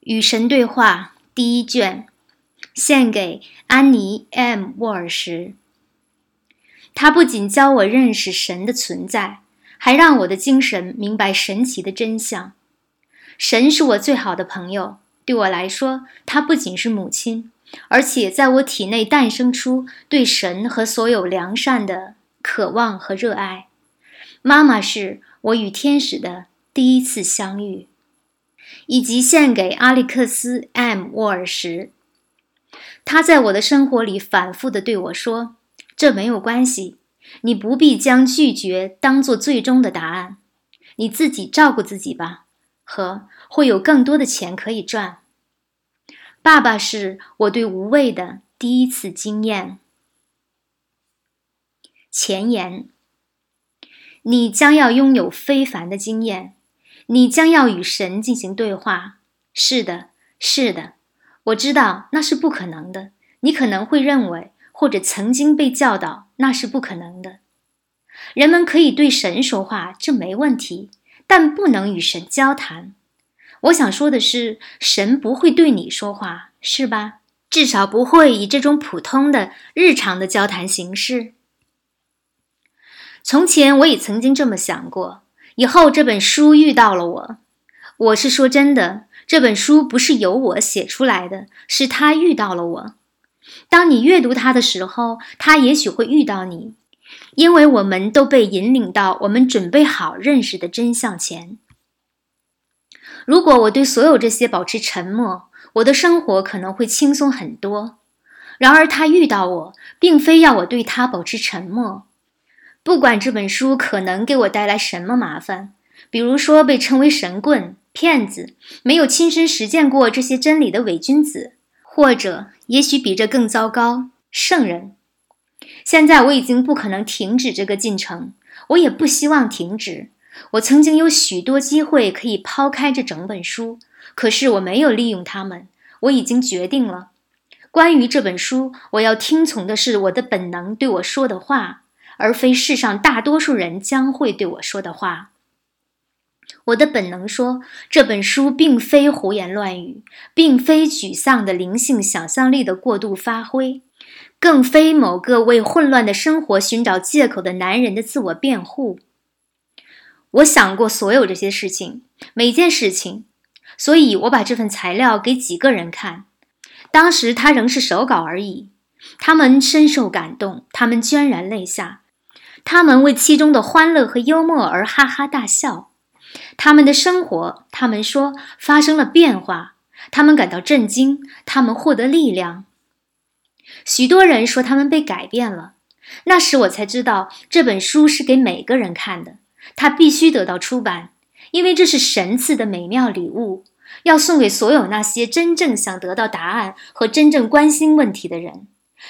与神对话第一卷，献给安妮 ·M· 沃尔什。他不仅教我认识神的存在，还让我的精神明白神奇的真相。神是我最好的朋友，对我来说，他不仅是母亲，而且在我体内诞生出对神和所有良善的渴望和热爱。妈妈是我与天使的第一次相遇。以及献给阿历克斯 ·M· 沃尔什。他在我的生活里反复地对我说：“这没有关系，你不必将拒绝当做最终的答案。你自己照顾自己吧，和会有更多的钱可以赚。”爸爸是我对无畏的第一次经验。前言：你将要拥有非凡的经验。你将要与神进行对话。是的，是的，我知道那是不可能的。你可能会认为，或者曾经被教导那是不可能的。人们可以对神说话，这没问题，但不能与神交谈。我想说的是，神不会对你说话，是吧？至少不会以这种普通的、日常的交谈形式。从前我也曾经这么想过。以后这本书遇到了我，我是说真的，这本书不是由我写出来的，是他遇到了我。当你阅读它的时候，它也许会遇到你，因为我们都被引领到我们准备好认识的真相前。如果我对所有这些保持沉默，我的生活可能会轻松很多。然而他遇到我，并非要我对他保持沉默。不管这本书可能给我带来什么麻烦，比如说被称为神棍、骗子、没有亲身实践过这些真理的伪君子，或者也许比这更糟糕，圣人。现在我已经不可能停止这个进程，我也不希望停止。我曾经有许多机会可以抛开这整本书，可是我没有利用它们。我已经决定了，关于这本书，我要听从的是我的本能对我说的话。而非世上大多数人将会对我说的话。我的本能说，这本书并非胡言乱语，并非沮丧的灵性想象力的过度发挥，更非某个为混乱的生活寻找借口的男人的自我辩护。我想过所有这些事情，每件事情，所以我把这份材料给几个人看，当时它仍是手稿而已。他们深受感动，他们潸然泪下。他们为其中的欢乐和幽默而哈哈大笑，他们的生活，他们说发生了变化，他们感到震惊，他们获得力量。许多人说他们被改变了。那时我才知道这本书是给每个人看的，它必须得到出版，因为这是神赐的美妙礼物，要送给所有那些真正想得到答案和真正关心问题的人。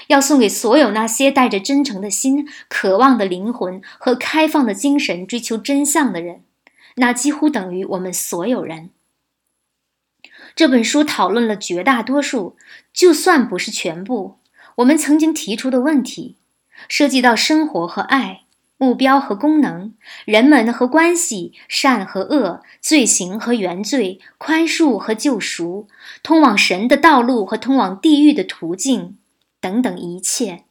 要送给所有那些带着真诚的心、渴望的灵魂和开放的精神追求真相的人，那几乎等于我们所有人。这本书讨论了绝大多数，就算不是全部，我们曾经提出的问题，涉及到生活和爱、目标和功能、人们和关系、善和恶、罪行和原罪、宽恕和救赎、通往神的道路和通往地狱的途径。等等一切，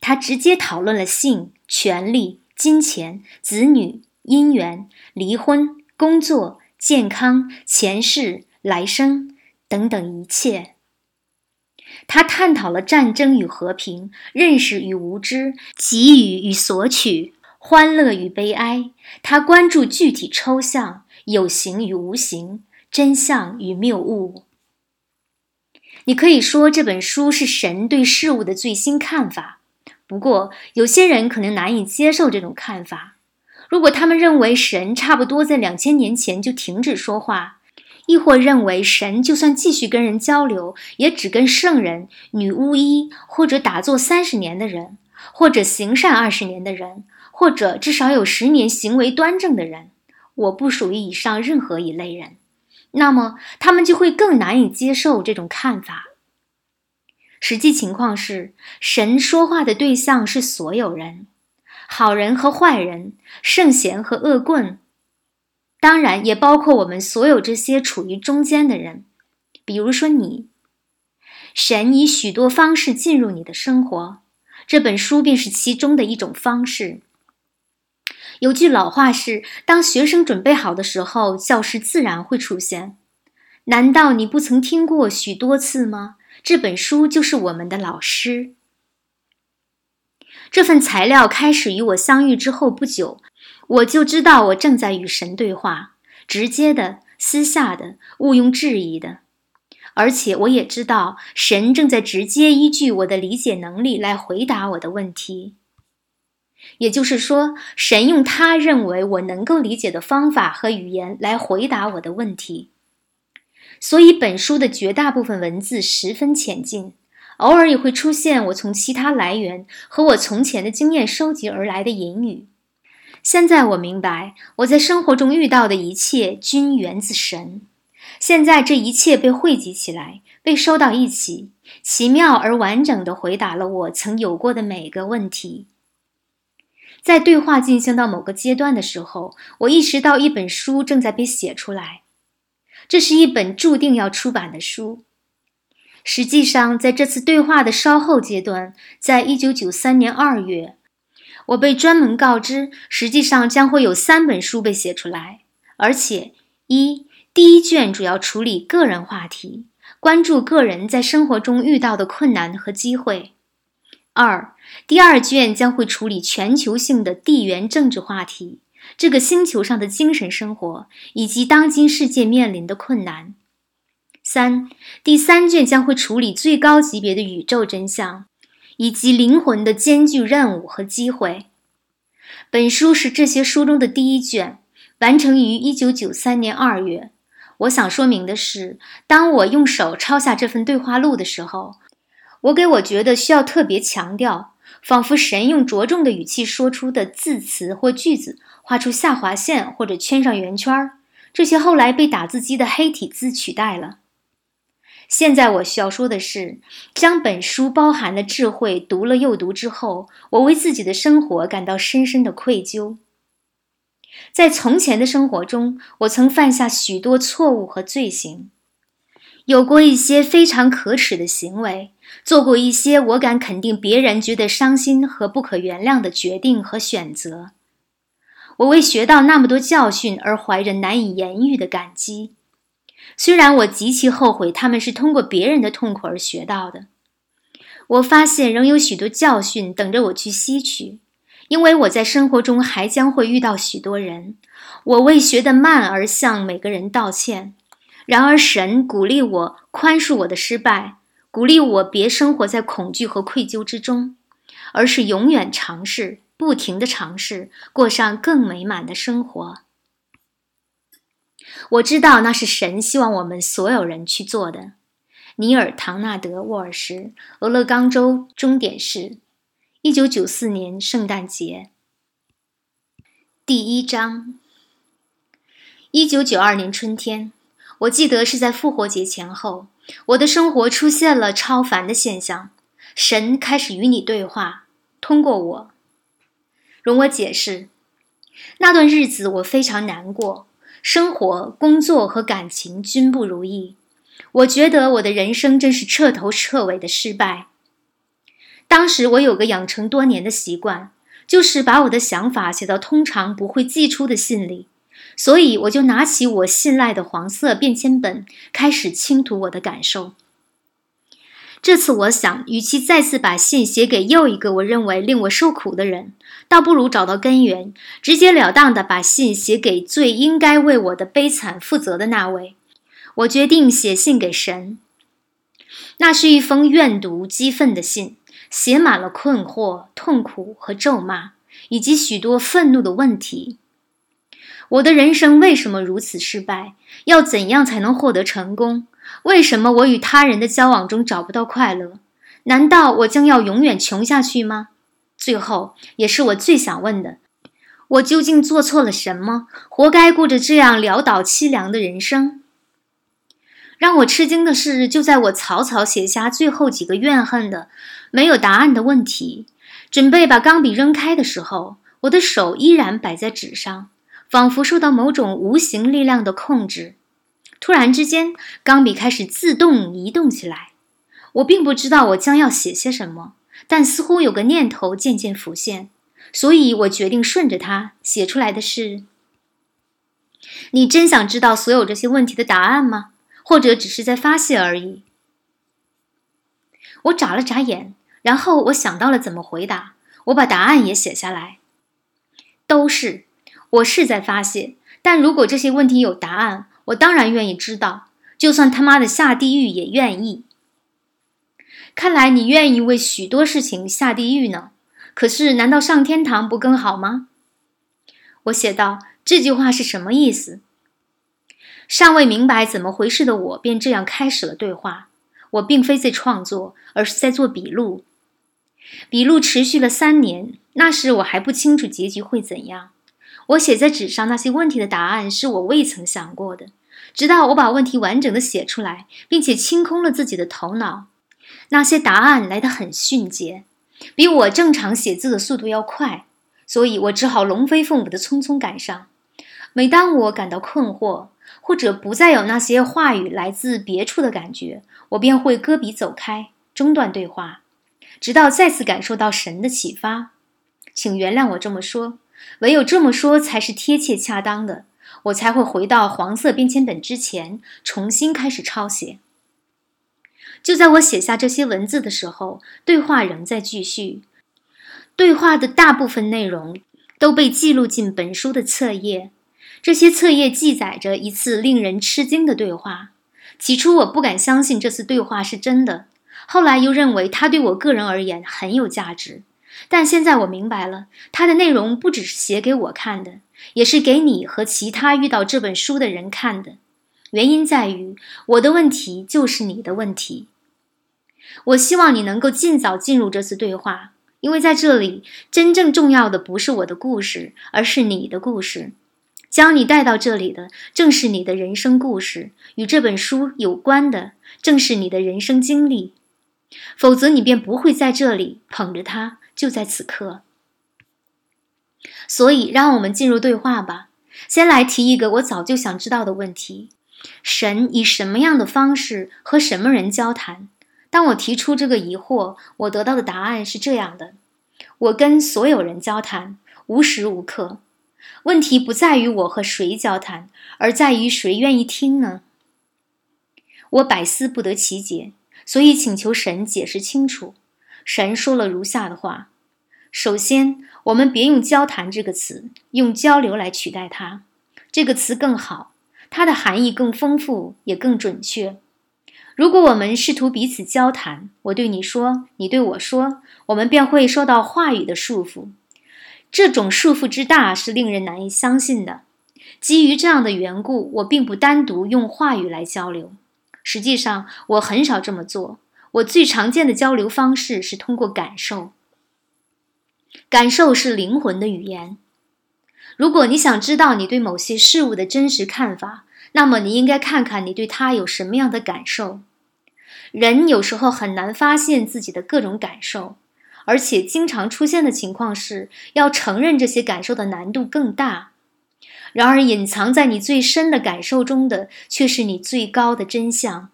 他直接讨论了性、权力、金钱、子女、姻缘、离婚、工作、健康、前世、来生等等一切。他探讨了战争与和平、认识与无知、给予与索取、欢乐与悲哀。他关注具体抽象、有形与无形、真相与谬误。你可以说这本书是神对事物的最新看法，不过有些人可能难以接受这种看法。如果他们认为神差不多在两千年前就停止说话，亦或认为神就算继续跟人交流，也只跟圣人、女巫医，或者打坐三十年的人，或者行善二十年的人，或者至少有十年行为端正的人，我不属于以上任何一类人。那么，他们就会更难以接受这种看法。实际情况是，神说话的对象是所有人，好人和坏人，圣贤和恶棍。当然也包括我们所有这些处于中间的人，比如说你。神以许多方式进入你的生活，这本书便是其中的一种方式。有句老话是：“当学生准备好的时候，教师自然会出现。”难道你不曾听过许多次吗？这本书就是我们的老师。这份材料开始与我相遇之后不久，我就知道我正在与神对话，直接的、私下的、毋庸置疑的。而且我也知道，神正在直接依据我的理解能力来回答我的问题。也就是说，神用他认为我能够理解的方法和语言来回答我的问题。所以，本书的绝大部分文字十分浅近，偶尔也会出现我从其他来源和我从前的经验收集而来的隐语。现在我明白，我在生活中遇到的一切均源自神。现在这一切被汇集起来，被收到一起，奇妙而完整地回答了我曾有过的每个问题。在对话进行到某个阶段的时候，我意识到一本书正在被写出来，这是一本注定要出版的书。实际上，在这次对话的稍后阶段，在一九九三年二月，我被专门告知，实际上将会有三本书被写出来，而且一。第一卷主要处理个人话题，关注个人在生活中遇到的困难和机会。二，第二卷将会处理全球性的地缘政治话题，这个星球上的精神生活以及当今世界面临的困难。三，第三卷将会处理最高级别的宇宙真相，以及灵魂的艰巨任务和机会。本书是这些书中的第一卷，完成于一九九三年二月。我想说明的是，当我用手抄下这份对话录的时候，我给我觉得需要特别强调，仿佛神用着重的语气说出的字词或句子，画出下划线或者圈上圆圈儿，这些后来被打字机的黑体字取代了。现在我需要说的是，将本书包含的智慧读了又读之后，我为自己的生活感到深深的愧疚。在从前的生活中，我曾犯下许多错误和罪行，有过一些非常可耻的行为，做过一些我敢肯定别人觉得伤心和不可原谅的决定和选择。我为学到那么多教训而怀着难以言喻的感激，虽然我极其后悔他们是通过别人的痛苦而学到的。我发现仍有许多教训等着我去吸取。因为我在生活中还将会遇到许多人，我为学得慢而向每个人道歉。然而，神鼓励我宽恕我的失败，鼓励我别生活在恐惧和愧疚之中，而是永远尝试，不停地尝试，过上更美满的生活。我知道那是神希望我们所有人去做的。尼尔·唐纳德·沃尔什，俄勒冈州终点市。一九九四年圣诞节，第一章。一九九二年春天，我记得是在复活节前后，我的生活出现了超凡的现象。神开始与你对话，通过我。容我解释，那段日子我非常难过，生活、工作和感情均不如意。我觉得我的人生真是彻头彻尾的失败。当时我有个养成多年的习惯，就是把我的想法写到通常不会寄出的信里，所以我就拿起我信赖的黄色便签本，开始倾吐我的感受。这次我想，与其再次把信写给又一个我认为令我受苦的人，倒不如找到根源，直截了当地把信写给最应该为我的悲惨负责的那位。我决定写信给神。那是一封怨毒、激愤的信。写满了困惑、痛苦和咒骂，以及许多愤怒的问题。我的人生为什么如此失败？要怎样才能获得成功？为什么我与他人的交往中找不到快乐？难道我将要永远穷下去吗？最后，也是我最想问的：我究竟做错了什么，活该过着这样潦倒凄凉的人生？让我吃惊的是，就在我草草写下最后几个怨恨的。没有答案的问题，准备把钢笔扔开的时候，我的手依然摆在纸上，仿佛受到某种无形力量的控制。突然之间，钢笔开始自动移动起来。我并不知道我将要写些什么，但似乎有个念头渐渐浮现，所以我决定顺着它写出来的是：你真想知道所有这些问题的答案吗？或者只是在发泄而已？我眨了眨眼，然后我想到了怎么回答。我把答案也写下来。都是，我是在发泄。但如果这些问题有答案，我当然愿意知道，就算他妈的下地狱也愿意。看来你愿意为许多事情下地狱呢。可是，难道上天堂不更好吗？我写道：“这句话是什么意思？”尚未明白怎么回事的我，便这样开始了对话。我并非在创作，而是在做笔录。笔录持续了三年，那时我还不清楚结局会怎样。我写在纸上那些问题的答案是我未曾想过的。直到我把问题完整的写出来，并且清空了自己的头脑，那些答案来得很迅捷，比我正常写字的速度要快，所以我只好龙飞凤舞的匆匆赶上。每当我感到困惑，或者不再有那些话语来自别处的感觉，我便会搁笔走开，中断对话，直到再次感受到神的启发。请原谅我这么说，唯有这么说才是贴切恰当的。我才会回到黄色便签本之前，重新开始抄写。就在我写下这些文字的时候，对话仍在继续。对话的大部分内容都被记录进本书的册页。这些册页记载着一次令人吃惊的对话。起初我不敢相信这次对话是真的，后来又认为它对我个人而言很有价值。但现在我明白了，它的内容不只是写给我看的，也是给你和其他遇到这本书的人看的。原因在于，我的问题就是你的问题。我希望你能够尽早进入这次对话，因为在这里，真正重要的不是我的故事，而是你的故事。将你带到这里的，正是你的人生故事，与这本书有关的，正是你的人生经历。否则，你便不会在这里捧着它，就在此刻。所以，让我们进入对话吧。先来提一个我早就想知道的问题：神以什么样的方式和什么人交谈？当我提出这个疑惑，我得到的答案是这样的：我跟所有人交谈，无时无刻。问题不在于我和谁交谈，而在于谁愿意听呢？我百思不得其解，所以请求神解释清楚。神说了如下的话：首先，我们别用“交谈”这个词，用“交流”来取代它。这个词更好，它的含义更丰富，也更准确。如果我们试图彼此交谈，我对你说，你对我说，我们便会受到话语的束缚。这种束缚之大是令人难以相信的。基于这样的缘故，我并不单独用话语来交流。实际上，我很少这么做。我最常见的交流方式是通过感受。感受是灵魂的语言。如果你想知道你对某些事物的真实看法，那么你应该看看你对它有什么样的感受。人有时候很难发现自己的各种感受。而且经常出现的情况是，要承认这些感受的难度更大。然而，隐藏在你最深的感受中的，却是你最高的真相。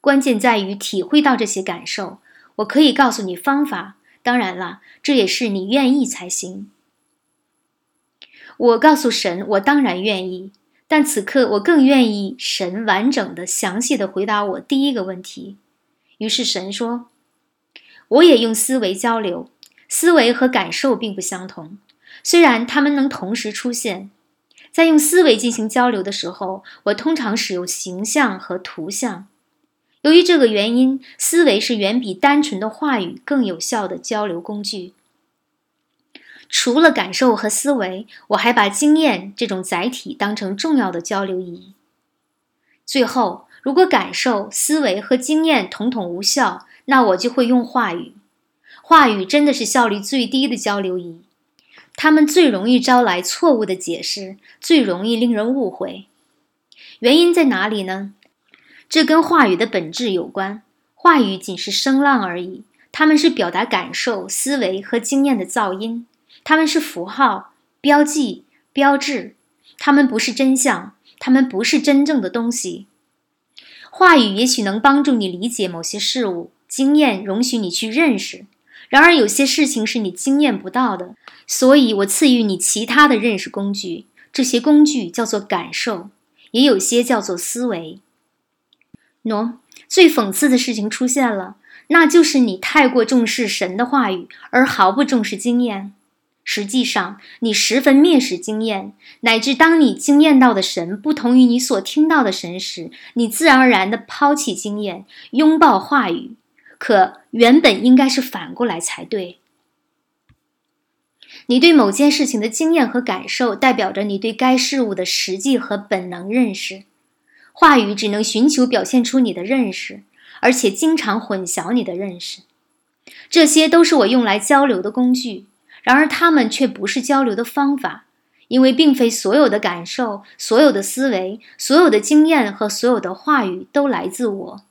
关键在于体会到这些感受。我可以告诉你方法，当然了，这也是你愿意才行。我告诉神，我当然愿意，但此刻我更愿意神完整的、详细的回答我第一个问题。于是神说。我也用思维交流，思维和感受并不相同，虽然它们能同时出现。在用思维进行交流的时候，我通常使用形象和图像。由于这个原因，思维是远比单纯的话语更有效的交流工具。除了感受和思维，我还把经验这种载体当成重要的交流意义。最后，如果感受、思维和经验统统无效，那我就会用话语，话语真的是效率最低的交流仪，它们最容易招来错误的解释，最容易令人误会。原因在哪里呢？这跟话语的本质有关。话语仅是声浪而已，它们是表达感受、思维和经验的噪音，它们是符号、标记、标志，它们不是真相，它们不是真正的东西。话语也许能帮助你理解某些事物，经验容许你去认识。然而，有些事情是你经验不到的，所以我赐予你其他的认识工具。这些工具叫做感受，也有些叫做思维。喏，最讽刺的事情出现了，那就是你太过重视神的话语，而毫不重视经验。实际上，你十分蔑视经验，乃至当你经验到的神不同于你所听到的神时，你自然而然地抛弃经验，拥抱话语。可原本应该是反过来才对。你对某件事情的经验和感受，代表着你对该事物的实际和本能认识。话语只能寻求表现出你的认识，而且经常混淆你的认识。这些都是我用来交流的工具，然而它们却不是交流的方法，因为并非所有的感受、所有的思维、所有的经验和所有的话语都来自我。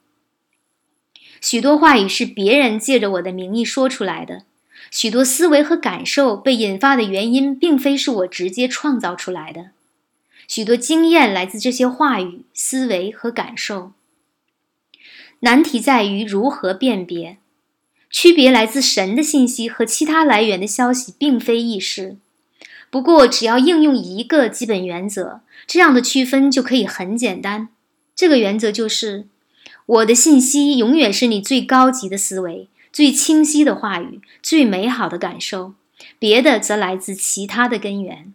许多话语是别人借着我的名义说出来的，许多思维和感受被引发的原因，并非是我直接创造出来的。许多经验来自这些话语、思维和感受。难题在于如何辨别，区别来自神的信息和其他来源的消息，并非易事。不过，只要应用一个基本原则，这样的区分就可以很简单。这个原则就是。我的信息永远是你最高级的思维、最清晰的话语、最美好的感受，别的则来自其他的根源。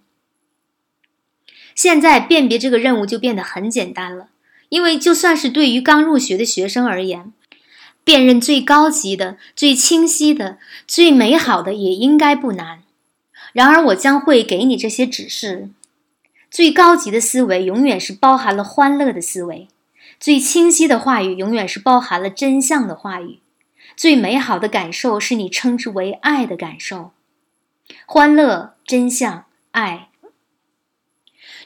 现在辨别这个任务就变得很简单了，因为就算是对于刚入学的学生而言，辨认最高级的、最清晰的、最美好的也应该不难。然而，我将会给你这些指示：最高级的思维永远是包含了欢乐的思维。最清晰的话语永远是包含了真相的话语，最美好的感受是你称之为爱的感受。欢乐、真相、爱，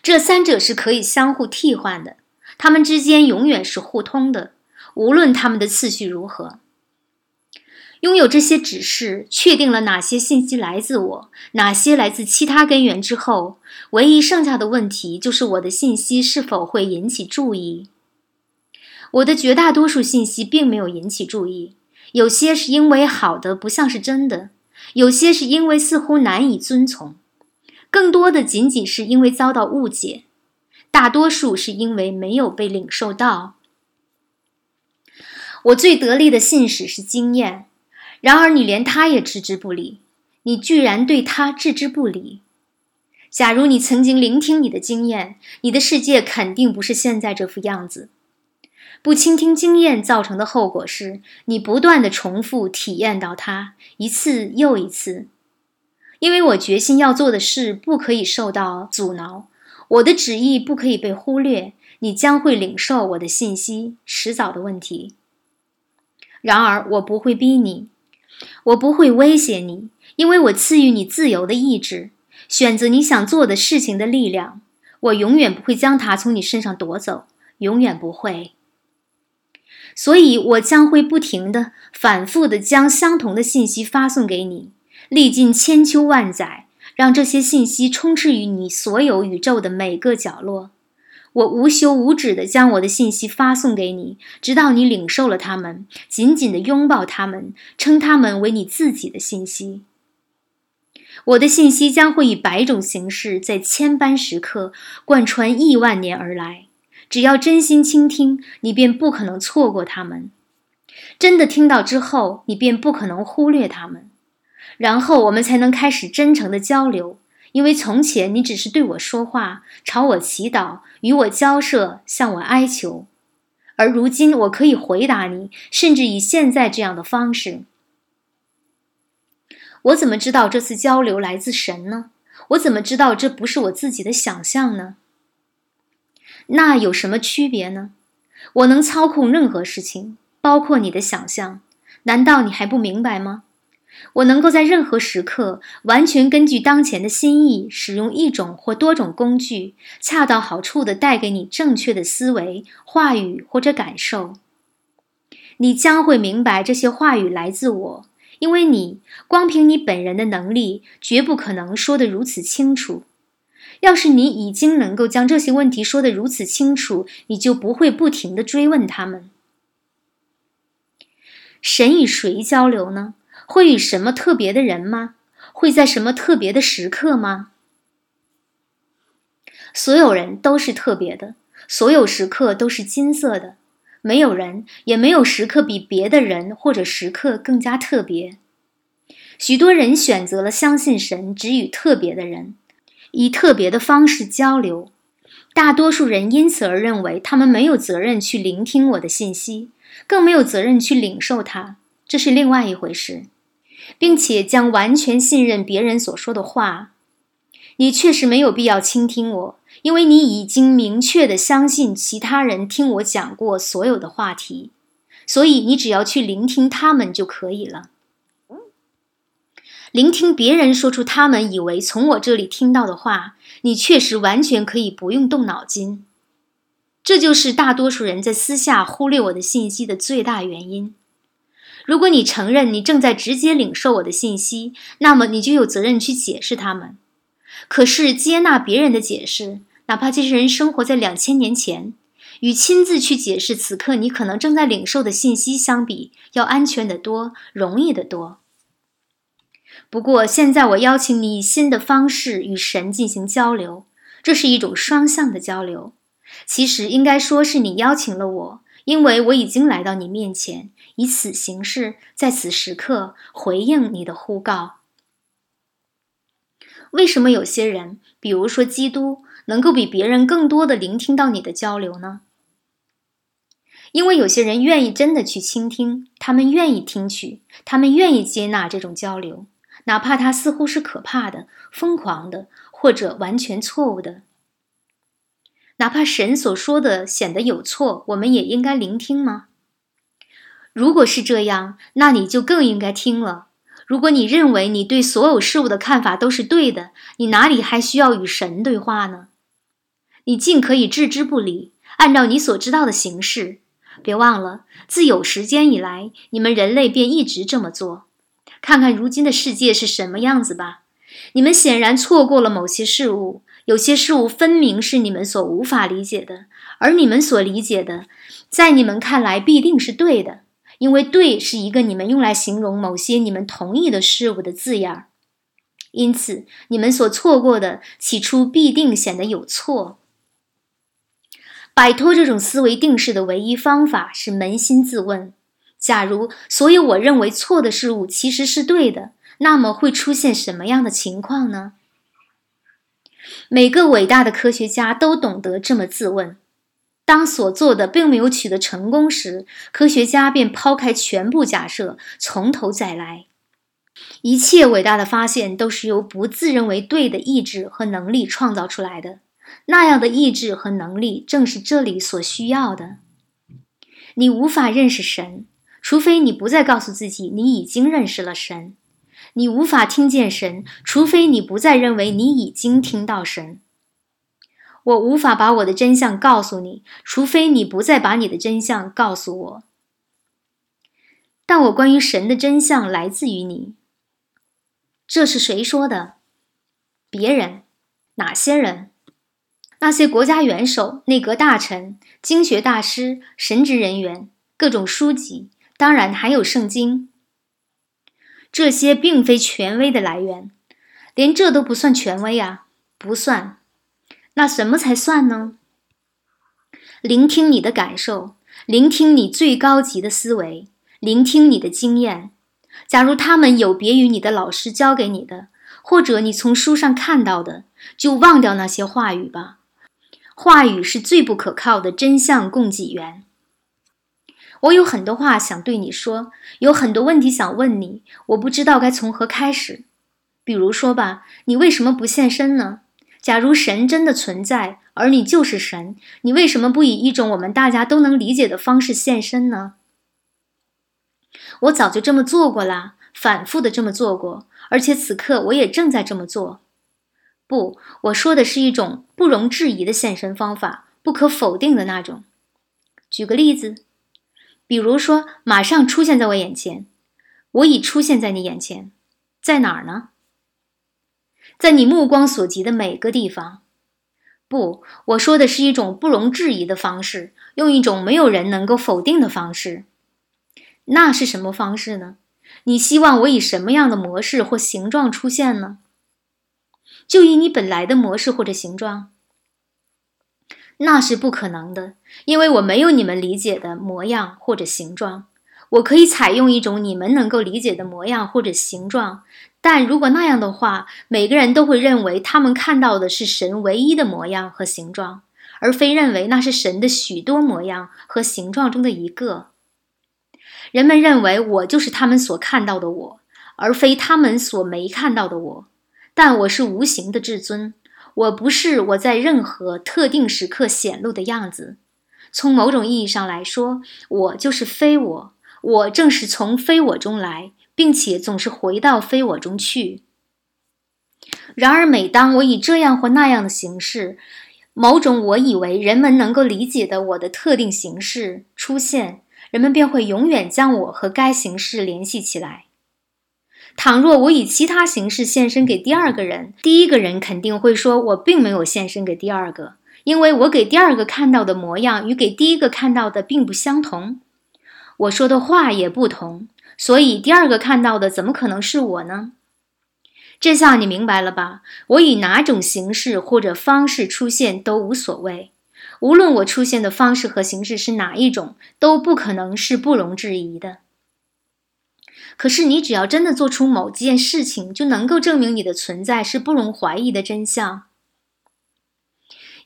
这三者是可以相互替换的，它们之间永远是互通的，无论它们的次序如何。拥有这些指示，确定了哪些信息来自我，哪些来自其他根源之后，唯一剩下的问题就是我的信息是否会引起注意。我的绝大多数信息并没有引起注意，有些是因为好的不像是真的，有些是因为似乎难以遵从，更多的仅仅是因为遭到误解，大多数是因为没有被领受到。我最得力的信使是经验，然而你连他也置之不理，你居然对他置之不理。假如你曾经聆听你的经验，你的世界肯定不是现在这副样子。不倾听经验造成的后果是，你不断的重复体验到它一次又一次。因为我决心要做的事不可以受到阻挠，我的旨意不可以被忽略，你将会领受我的信息，迟早的问题。然而，我不会逼你，我不会威胁你，因为我赐予你自由的意志，选择你想做的事情的力量。我永远不会将它从你身上夺走，永远不会。所以，我将会不停的、反复的将相同的信息发送给你，历尽千秋万载，让这些信息充斥于你所有宇宙的每个角落。我无休无止的将我的信息发送给你，直到你领受了它们，紧紧的拥抱它们，称它们为你自己的信息。我的信息将会以百种形式，在千般时刻贯穿亿万年而来。只要真心倾听，你便不可能错过他们；真的听到之后，你便不可能忽略他们。然后我们才能开始真诚的交流，因为从前你只是对我说话，朝我祈祷，与我交涉，向我哀求，而如今我可以回答你，甚至以现在这样的方式。我怎么知道这次交流来自神呢？我怎么知道这不是我自己的想象呢？那有什么区别呢？我能操控任何事情，包括你的想象。难道你还不明白吗？我能够在任何时刻，完全根据当前的心意，使用一种或多种工具，恰到好处地带给你正确的思维、话语或者感受。你将会明白这些话语来自我，因为你光凭你本人的能力，绝不可能说得如此清楚。要是你已经能够将这些问题说得如此清楚，你就不会不停地追问他们。神与谁交流呢？会与什么特别的人吗？会在什么特别的时刻吗？所有人都是特别的，所有时刻都是金色的，没有人也没有时刻比别的人或者时刻更加特别。许多人选择了相信神只与特别的人。以特别的方式交流，大多数人因此而认为他们没有责任去聆听我的信息，更没有责任去领受它，这是另外一回事，并且将完全信任别人所说的话。你确实没有必要倾听我，因为你已经明确的相信其他人听我讲过所有的话题，所以你只要去聆听他们就可以了。聆听别人说出他们以为从我这里听到的话，你确实完全可以不用动脑筋。这就是大多数人在私下忽略我的信息的最大原因。如果你承认你正在直接领受我的信息，那么你就有责任去解释他们。可是接纳别人的解释，哪怕这些人生活在两千年前，与亲自去解释此刻你可能正在领受的信息相比，要安全得多，容易得多。不过，现在我邀请你以新的方式与神进行交流，这是一种双向的交流。其实应该说是你邀请了我，因为我已经来到你面前，以此形式在此时刻回应你的呼告。为什么有些人，比如说基督，能够比别人更多的聆听到你的交流呢？因为有些人愿意真的去倾听，他们愿意听取，他们愿意接纳这种交流。哪怕它似乎是可怕的、疯狂的，或者完全错误的，哪怕神所说的显得有错，我们也应该聆听吗？如果是这样，那你就更应该听了。如果你认为你对所有事物的看法都是对的，你哪里还需要与神对话呢？你尽可以置之不理，按照你所知道的形式。别忘了，自有时间以来，你们人类便一直这么做。看看如今的世界是什么样子吧。你们显然错过了某些事物，有些事物分明是你们所无法理解的，而你们所理解的，在你们看来必定是对的，因为“对”是一个你们用来形容某些你们同意的事物的字眼儿。因此，你们所错过的，起初必定显得有错。摆脱这种思维定式的唯一方法是扪心自问。假如所有我认为错的事物其实是对的，那么会出现什么样的情况呢？每个伟大的科学家都懂得这么自问。当所做的并没有取得成功时，科学家便抛开全部假设，从头再来。一切伟大的发现都是由不自认为对的意志和能力创造出来的。那样的意志和能力正是这里所需要的。你无法认识神。除非你不再告诉自己你已经认识了神，你无法听见神；除非你不再认为你已经听到神，我无法把我的真相告诉你；除非你不再把你的真相告诉我。但我关于神的真相来自于你。这是谁说的？别人？哪些人？那些国家元首、内阁大臣、经学大师、神职人员、各种书籍。当然还有圣经，这些并非权威的来源，连这都不算权威啊，不算。那什么才算呢？聆听你的感受，聆听你最高级的思维，聆听你的经验。假如他们有别于你的老师教给你的，或者你从书上看到的，就忘掉那些话语吧。话语是最不可靠的真相供给源。我有很多话想对你说，有很多问题想问你，我不知道该从何开始。比如说吧，你为什么不现身呢？假如神真的存在，而你就是神，你为什么不以一种我们大家都能理解的方式现身呢？我早就这么做过啦，反复的这么做过，而且此刻我也正在这么做。不，我说的是一种不容置疑的现身方法，不可否定的那种。举个例子。比如说，马上出现在我眼前，我已出现在你眼前，在哪儿呢？在你目光所及的每个地方，不，我说的是一种不容置疑的方式，用一种没有人能够否定的方式。那是什么方式呢？你希望我以什么样的模式或形状出现呢？就以你本来的模式或者形状？那是不可能的，因为我没有你们理解的模样或者形状。我可以采用一种你们能够理解的模样或者形状，但如果那样的话，每个人都会认为他们看到的是神唯一的模样和形状，而非认为那是神的许多模样和形状中的一个。人们认为我就是他们所看到的我，而非他们所没看到的我。但我是无形的至尊，我不是我在任何特定时刻显露的样子。从某种意义上来说，我就是非我。我正是从非我中来，并且总是回到非我中去。然而，每当我以这样或那样的形式，某种我以为人们能够理解的我的特定形式出现，人们便会永远将我和该形式联系起来。倘若我以其他形式现身给第二个人，第一个人肯定会说我并没有现身给第二个，因为我给第二个看到的模样与给第一个看到的并不相同。我说的话也不同，所以第二个看到的怎么可能是我呢？这下你明白了吧？我以哪种形式或者方式出现都无所谓，无论我出现的方式和形式是哪一种，都不可能是不容置疑的。可是你只要真的做出某件事情，就能够证明你的存在是不容怀疑的真相。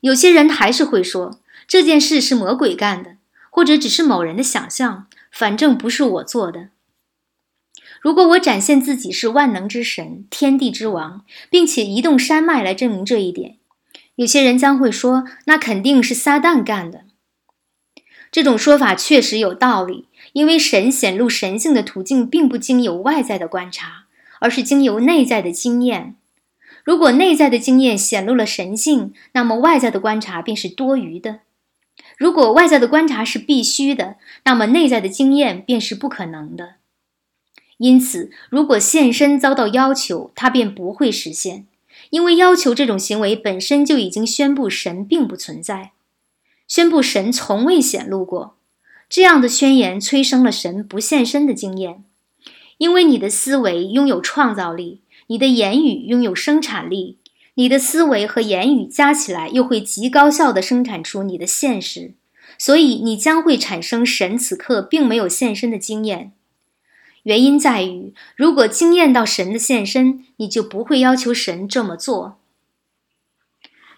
有些人还是会说这件事是魔鬼干的，或者只是某人的想象。反正不是我做的。如果我展现自己是万能之神、天地之王，并且移动山脉来证明这一点，有些人将会说那肯定是撒旦干的。这种说法确实有道理，因为神显露神性的途径并不经由外在的观察，而是经由内在的经验。如果内在的经验显露了神性，那么外在的观察便是多余的。如果外在的观察是必须的，那么内在的经验便是不可能的。因此，如果现身遭到要求，它便不会实现，因为要求这种行为本身就已经宣布神并不存在，宣布神从未显露过。这样的宣言催生了神不现身的经验，因为你的思维拥有创造力，你的言语拥有生产力。你的思维和言语加起来，又会极高效地生产出你的现实，所以你将会产生神此刻并没有现身的经验。原因在于，如果惊艳到神的现身，你就不会要求神这么做。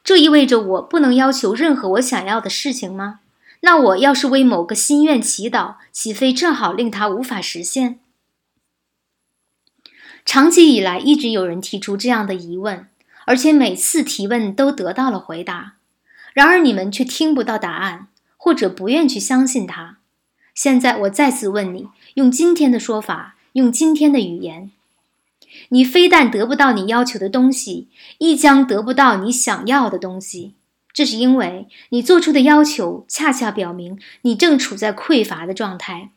这意味着我不能要求任何我想要的事情吗？那我要是为某个心愿祈祷，岂非正好令他无法实现？长期以来，一直有人提出这样的疑问。而且每次提问都得到了回答，然而你们却听不到答案，或者不愿去相信它。现在我再次问你，用今天的说法，用今天的语言，你非但得不到你要求的东西，亦将得不到你想要的东西。这是因为你做出的要求恰恰表明你正处在匮乏的状态。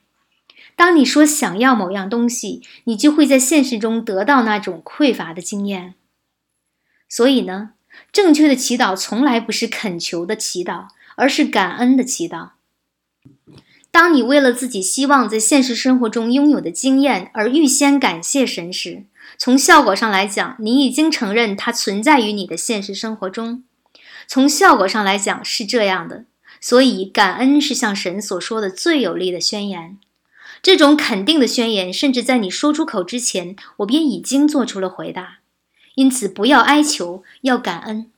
当你说想要某样东西，你就会在现实中得到那种匮乏的经验。所以呢，正确的祈祷从来不是恳求的祈祷，而是感恩的祈祷。当你为了自己希望在现实生活中拥有的经验而预先感谢神时，从效果上来讲，你已经承认它存在于你的现实生活中。从效果上来讲是这样的，所以感恩是向神所说的最有力的宣言。这种肯定的宣言，甚至在你说出口之前，我便已经做出了回答。因此，不要哀求，要感恩。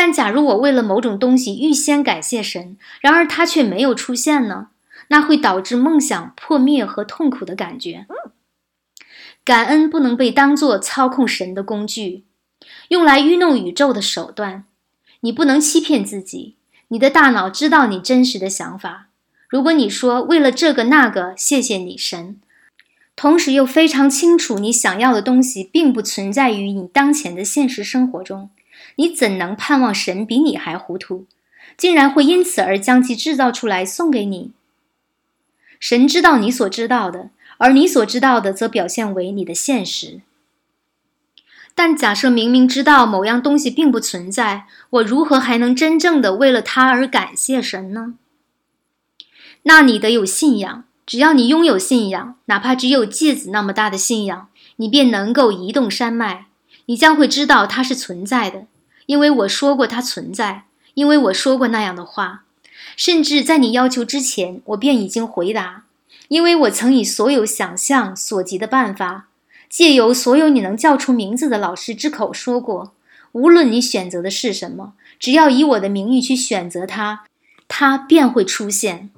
但假如我为了某种东西预先感谢神，然而它却没有出现呢？那会导致梦想破灭和痛苦的感觉。感恩不能被当作操控神的工具，用来愚弄宇宙的手段。你不能欺骗自己，你的大脑知道你真实的想法。如果你说为了这个那个，谢谢你，神。同时又非常清楚，你想要的东西并不存在于你当前的现实生活中，你怎能盼望神比你还糊涂，竟然会因此而将其制造出来送给你？神知道你所知道的，而你所知道的则表现为你的现实。但假设明明知道某样东西并不存在，我如何还能真正的为了它而感谢神呢？那你得有信仰。只要你拥有信仰，哪怕只有芥子那么大的信仰，你便能够移动山脉。你将会知道它是存在的，因为我说过它存在，因为我说过那样的话。甚至在你要求之前，我便已经回答，因为我曾以所有想象所及的办法，借由所有你能叫出名字的老师之口说过：无论你选择的是什么，只要以我的名义去选择它，它便会出现。